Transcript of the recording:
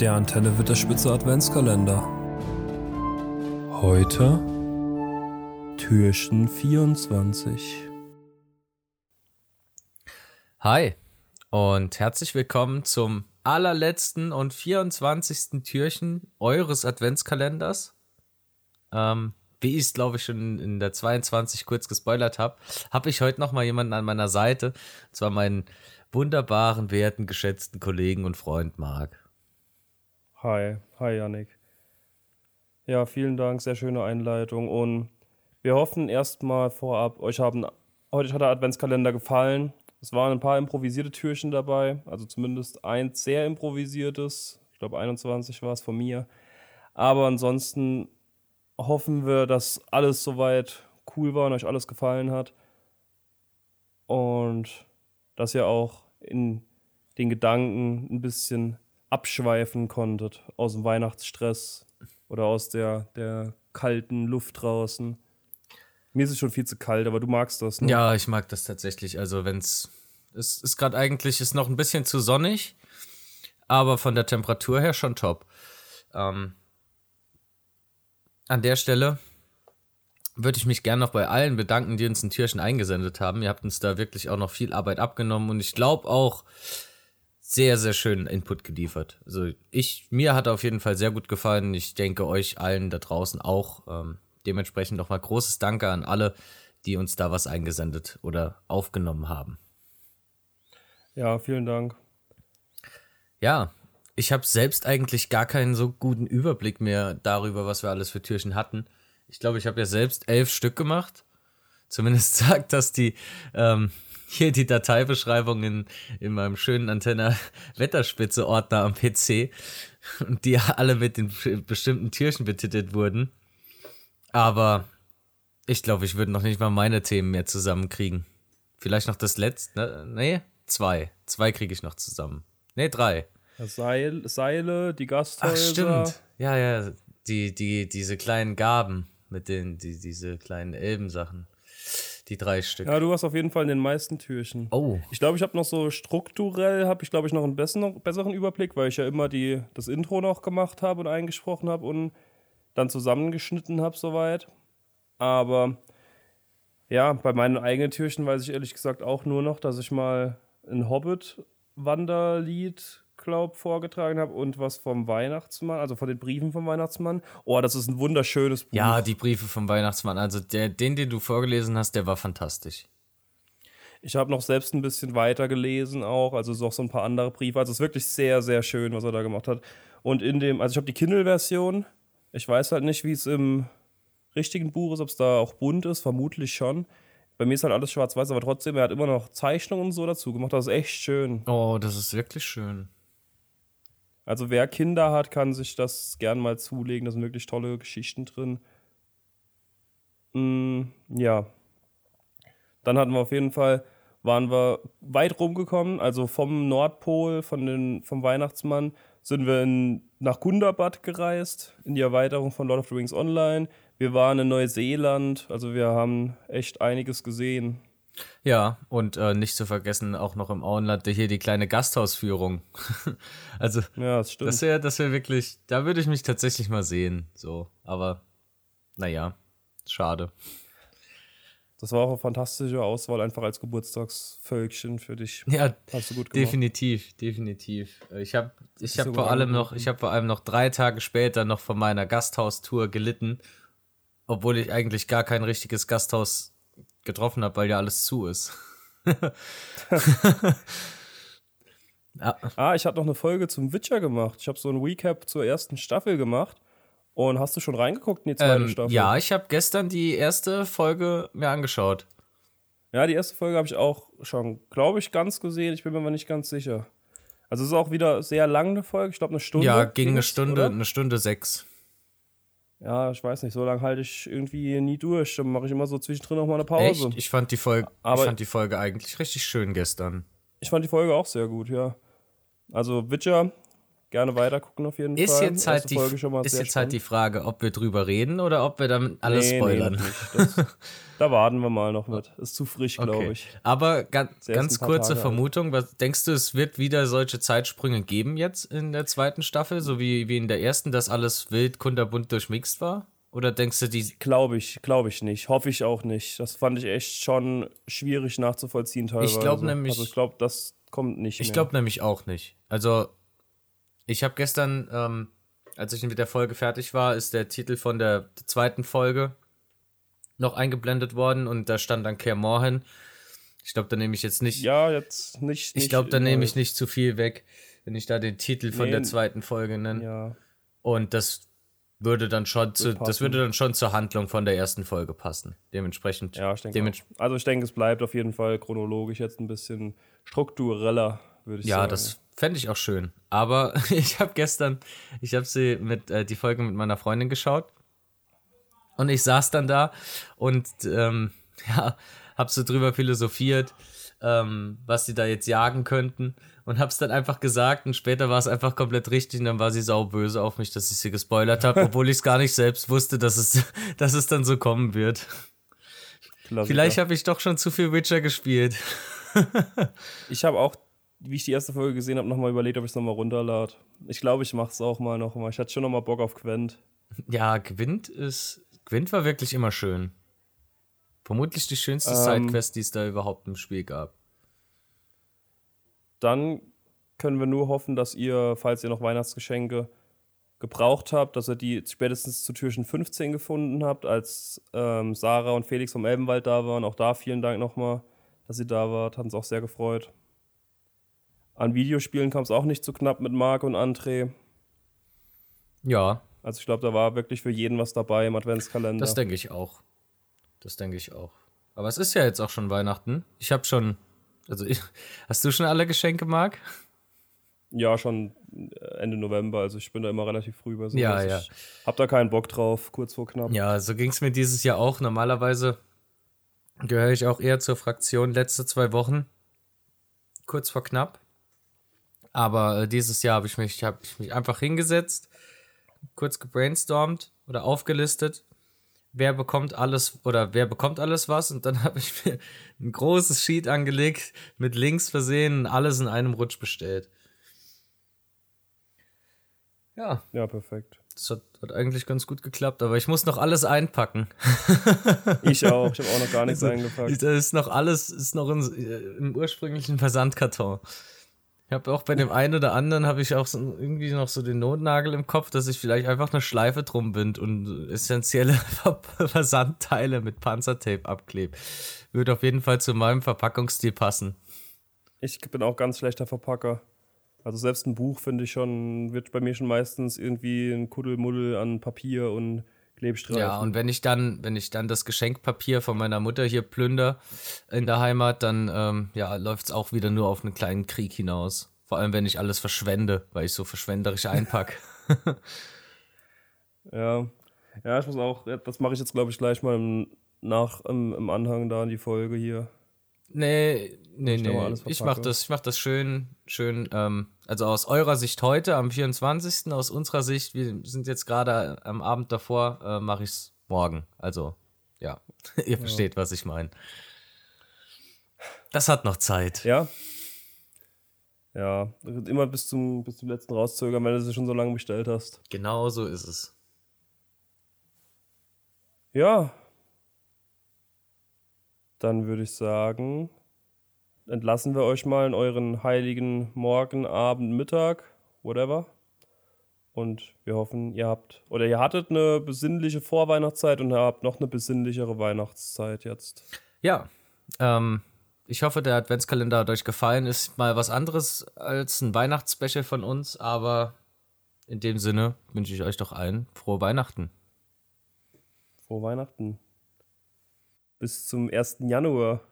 Der Antenne wird der Spitze Adventskalender. Heute Türchen 24. Hi und herzlich willkommen zum allerletzten und 24. Türchen eures Adventskalenders. Ähm, wie ich es, glaube ich, schon in der 22 kurz gespoilert habe, habe ich heute noch mal jemanden an meiner Seite. Und zwar meinen wunderbaren, werten, geschätzten Kollegen und Freund Marc. Hi, hi Yannick. Ja, vielen Dank, sehr schöne Einleitung und wir hoffen erstmal vorab, euch haben heute hat der Adventskalender gefallen. Es waren ein paar improvisierte Türchen dabei, also zumindest eins sehr improvisiertes. Ich glaube 21 war es von mir. Aber ansonsten hoffen wir, dass alles soweit cool war und euch alles gefallen hat. Und dass ihr auch in den Gedanken ein bisschen abschweifen konntet aus dem Weihnachtsstress oder aus der, der kalten Luft draußen. Mir ist es schon viel zu kalt, aber du magst das, ne? Ja, ich mag das tatsächlich. Also, wenn es. Es ist gerade eigentlich ist noch ein bisschen zu sonnig, aber von der Temperatur her schon top. Ähm, an der Stelle würde ich mich gerne noch bei allen bedanken, die uns ein Türchen eingesendet haben. Ihr habt uns da wirklich auch noch viel Arbeit abgenommen und ich glaube auch, sehr, sehr schönen Input geliefert. Also ich, mir hat auf jeden Fall sehr gut gefallen. Ich denke euch allen da draußen auch. Ähm, dementsprechend nochmal großes Danke an alle, die uns da was eingesendet oder aufgenommen haben. Ja, vielen Dank. Ja, ich habe selbst eigentlich gar keinen so guten Überblick mehr darüber, was wir alles für Türchen hatten. Ich glaube, ich habe ja selbst elf Stück gemacht. Zumindest sagt das die ähm, hier die Dateibeschreibung in, in meinem schönen Antenna Wetterspitze Ordner am PC und die alle mit den bestimmten Türchen betitelt wurden. Aber ich glaube, ich würde noch nicht mal meine Themen mehr zusammenkriegen. Vielleicht noch das letzte, ne? Nee, zwei. Zwei kriege ich noch zusammen. Nee, drei. Seil, Seile, die Gasthäuser. Ach, stimmt. Ja, ja, die, die, diese kleinen Gaben mit den, die, diese kleinen Elbensachen. Die drei Stück. Ja, du hast auf jeden Fall in den meisten Türchen. Oh. Ich glaube, ich habe noch so strukturell, habe ich glaube ich noch einen besseren, besseren Überblick, weil ich ja immer die, das Intro noch gemacht habe und eingesprochen habe und dann zusammengeschnitten habe soweit. Aber ja, bei meinen eigenen Türchen weiß ich ehrlich gesagt auch nur noch, dass ich mal ein Hobbit-Wanderlied glaube vorgetragen habe und was vom Weihnachtsmann, also von den Briefen vom Weihnachtsmann. Oh, das ist ein wunderschönes Buch. Ja, die Briefe vom Weihnachtsmann. Also der, den, den du vorgelesen hast, der war fantastisch. Ich habe noch selbst ein bisschen weiter gelesen auch, also noch so ein paar andere Briefe. Also es ist wirklich sehr, sehr schön, was er da gemacht hat. Und in dem, also ich habe die Kindle-Version. Ich weiß halt nicht, wie es im richtigen Buch ist, ob es da auch bunt ist, vermutlich schon. Bei mir ist halt alles schwarz-weiß, aber trotzdem, er hat immer noch Zeichnungen und so dazu gemacht. Das ist echt schön. Oh, das ist wirklich schön. Also wer Kinder hat, kann sich das gern mal zulegen. Da sind wirklich tolle Geschichten drin. Mm, ja. Dann hatten wir auf jeden Fall, waren wir weit rumgekommen, also vom Nordpol, von den, vom Weihnachtsmann, sind wir in, nach Gundabad gereist, in die Erweiterung von Lord of the Rings Online. Wir waren in Neuseeland, also wir haben echt einiges gesehen. Ja, und äh, nicht zu vergessen auch noch im Auenland hier die kleine Gasthausführung. also, ja, das stimmt. Das wäre das wär wirklich, da würde ich mich tatsächlich mal sehen. So, aber naja, schade. Das war auch eine fantastische Auswahl, einfach als Geburtstagsvölkchen für dich. Ja, Hast du gut gemacht. definitiv, definitiv. Ich habe ich hab vor allem noch, ich habe vor allem noch drei Tage später noch von meiner Gasthaustour gelitten, obwohl ich eigentlich gar kein richtiges Gasthaus getroffen habe, weil ja alles zu ist. ja. Ah, ich hatte noch eine Folge zum Witcher gemacht. Ich habe so ein Recap zur ersten Staffel gemacht. Und hast du schon reingeguckt in die zweite ähm, Staffel? Ja, ich habe gestern die erste Folge mir angeschaut. Ja, die erste Folge habe ich auch schon, glaube ich, ganz gesehen. Ich bin mir aber nicht ganz sicher. Also es ist auch wieder sehr lang eine Folge. Ich glaube eine Stunde. Ja, ging eine Stunde, oder? eine Stunde sechs ja, ich weiß nicht, so lange halte ich irgendwie nie durch. Dann mache ich immer so zwischendrin noch mal eine Pause. Echt? Ich fand die Folge, Aber ich fand die Folge eigentlich richtig schön gestern. Ich fand die Folge auch sehr gut, ja. Also Witcher, gerne weitergucken auf jeden Ist Fall. jetzt, halt die, ist jetzt halt die Frage, ob wir drüber reden oder ob wir dann alles nee, spoilern. Nee, das, da warten wir mal noch mit. Ist zu frisch, okay. glaube ich. Aber ganz, ganz kurze Tage Vermutung, was denkst du, es wird wieder solche Zeitsprünge geben jetzt in der zweiten Staffel, so wie, wie in der ersten, dass alles wild kunterbunt durchmixt war? Oder denkst du, die. Glaube ich, glaube ich nicht. Hoffe ich auch nicht. Das fand ich echt schon schwierig nachzuvollziehen teilweise. Ich glaube nämlich. Also ich glaube, das kommt nicht. Ich glaube nämlich auch nicht. Also, ich habe gestern, ähm, als ich mit der Folge fertig war, ist der Titel von der zweiten Folge noch eingeblendet worden und da stand dann Care Morhen. Ich glaube, da nehme ich jetzt nicht. Ja, jetzt nicht. ich glaube, da nehme ich nicht zu viel weg, wenn ich da den Titel von nee, der zweiten Folge nenne. Ja. Und das würde dann schon zu, das würde dann schon zur Handlung von der ersten Folge passen. Dementsprechend. Ja, ich denke. Dements also ich denke, es bleibt auf jeden Fall chronologisch jetzt ein bisschen struktureller, würde ich ja, sagen. Ja, das fände ich auch schön. Aber ich habe gestern, ich habe sie mit äh, die Folge mit meiner Freundin geschaut und ich saß dann da und ähm, ja, habe so drüber philosophiert, ähm, was sie da jetzt jagen könnten und hab's dann einfach gesagt und später war es einfach komplett richtig und dann war sie sauböse auf mich, dass ich sie gespoilert habe, obwohl ich es gar nicht selbst wusste, dass es, dass es dann so kommen wird. Klassiker. Vielleicht habe ich doch schon zu viel Witcher gespielt. ich habe auch, wie ich die erste Folge gesehen habe, nochmal überlegt, ob ich es nochmal runterlade. Ich glaube, ich mache es auch mal nochmal. Ich hatte schon nochmal Bock auf Gwent. Ja, Gwent ist. Gwent war wirklich immer schön. Vermutlich die schönste ähm, Sidequest, die es da überhaupt im Spiel gab dann können wir nur hoffen, dass ihr, falls ihr noch Weihnachtsgeschenke gebraucht habt, dass ihr die spätestens zu Türchen 15 gefunden habt, als ähm, Sarah und Felix vom Elbenwald da waren. Auch da vielen Dank nochmal, dass ihr da wart. Hat uns auch sehr gefreut. An Videospielen kam es auch nicht zu knapp mit Marc und André. Ja. Also ich glaube, da war wirklich für jeden was dabei im Adventskalender. Das denke ich auch. Das denke ich auch. Aber es ist ja jetzt auch schon Weihnachten. Ich habe schon also ich, hast du schon alle Geschenke, Marc? Ja, schon Ende November. Also ich bin da immer relativ früh bei so. Ja, also ja. Ich hab da keinen Bock drauf, kurz vor knapp. Ja, so ging es mir dieses Jahr auch. Normalerweise gehöre ich auch eher zur Fraktion letzte zwei Wochen. Kurz vor knapp. Aber äh, dieses Jahr habe ich, mich, hab ich mich einfach hingesetzt, kurz gebrainstormt oder aufgelistet wer bekommt alles oder wer bekommt alles was und dann habe ich mir ein großes Sheet angelegt, mit Links versehen, alles in einem Rutsch bestellt. Ja. Ja, perfekt. Das hat, hat eigentlich ganz gut geklappt, aber ich muss noch alles einpacken. ich auch, ich habe auch noch gar nichts also, eingepackt. Da ist noch alles, ist noch in, im ursprünglichen Versandkarton. Ich habe auch bei dem einen oder anderen habe ich auch so, irgendwie noch so den Notnagel im Kopf, dass ich vielleicht einfach eine Schleife drum bind und essentielle Versandteile mit Panzertape abklebe. Würde auf jeden Fall zu meinem Verpackungsstil passen. Ich bin auch ganz schlechter Verpacker. Also selbst ein Buch finde ich schon, wird bei mir schon meistens irgendwie ein Kuddelmuddel an Papier und Klebstreifen. Ja, und wenn ich dann, wenn ich dann das Geschenkpapier von meiner Mutter hier plünder in der Heimat, dann ähm, ja, läuft es auch wieder nur auf einen kleinen Krieg hinaus. Vor allem, wenn ich alles verschwende, weil ich so verschwenderisch einpacke. ja. Ja, ich muss auch, das mache ich jetzt, glaube ich, gleich mal im, nach, im, im Anhang da in die Folge hier. Nee, nee, ich nee. Ich mache das, mach das schön, schön, ähm, also aus eurer Sicht heute am 24., aus unserer Sicht, wir sind jetzt gerade am Abend davor, äh, mache ich es morgen. Also, ja, ihr versteht, ja. was ich meine. Das hat noch Zeit. Ja. Ja, immer bis zum, bis zum letzten rauszögern, wenn du sie schon so lange bestellt hast. Genau so ist es. Ja, dann würde ich sagen, entlassen wir euch mal in euren heiligen Morgen, Abend, Mittag, whatever. Und wir hoffen, ihr habt oder ihr hattet eine besinnliche Vorweihnachtszeit und ihr habt noch eine besinnlichere Weihnachtszeit jetzt. Ja, ähm, ich hoffe, der Adventskalender hat euch gefallen. Ist mal was anderes als ein Weihnachtsspecial von uns, aber in dem Sinne wünsche ich euch doch allen frohe Weihnachten. Frohe Weihnachten bis zum 1. Januar.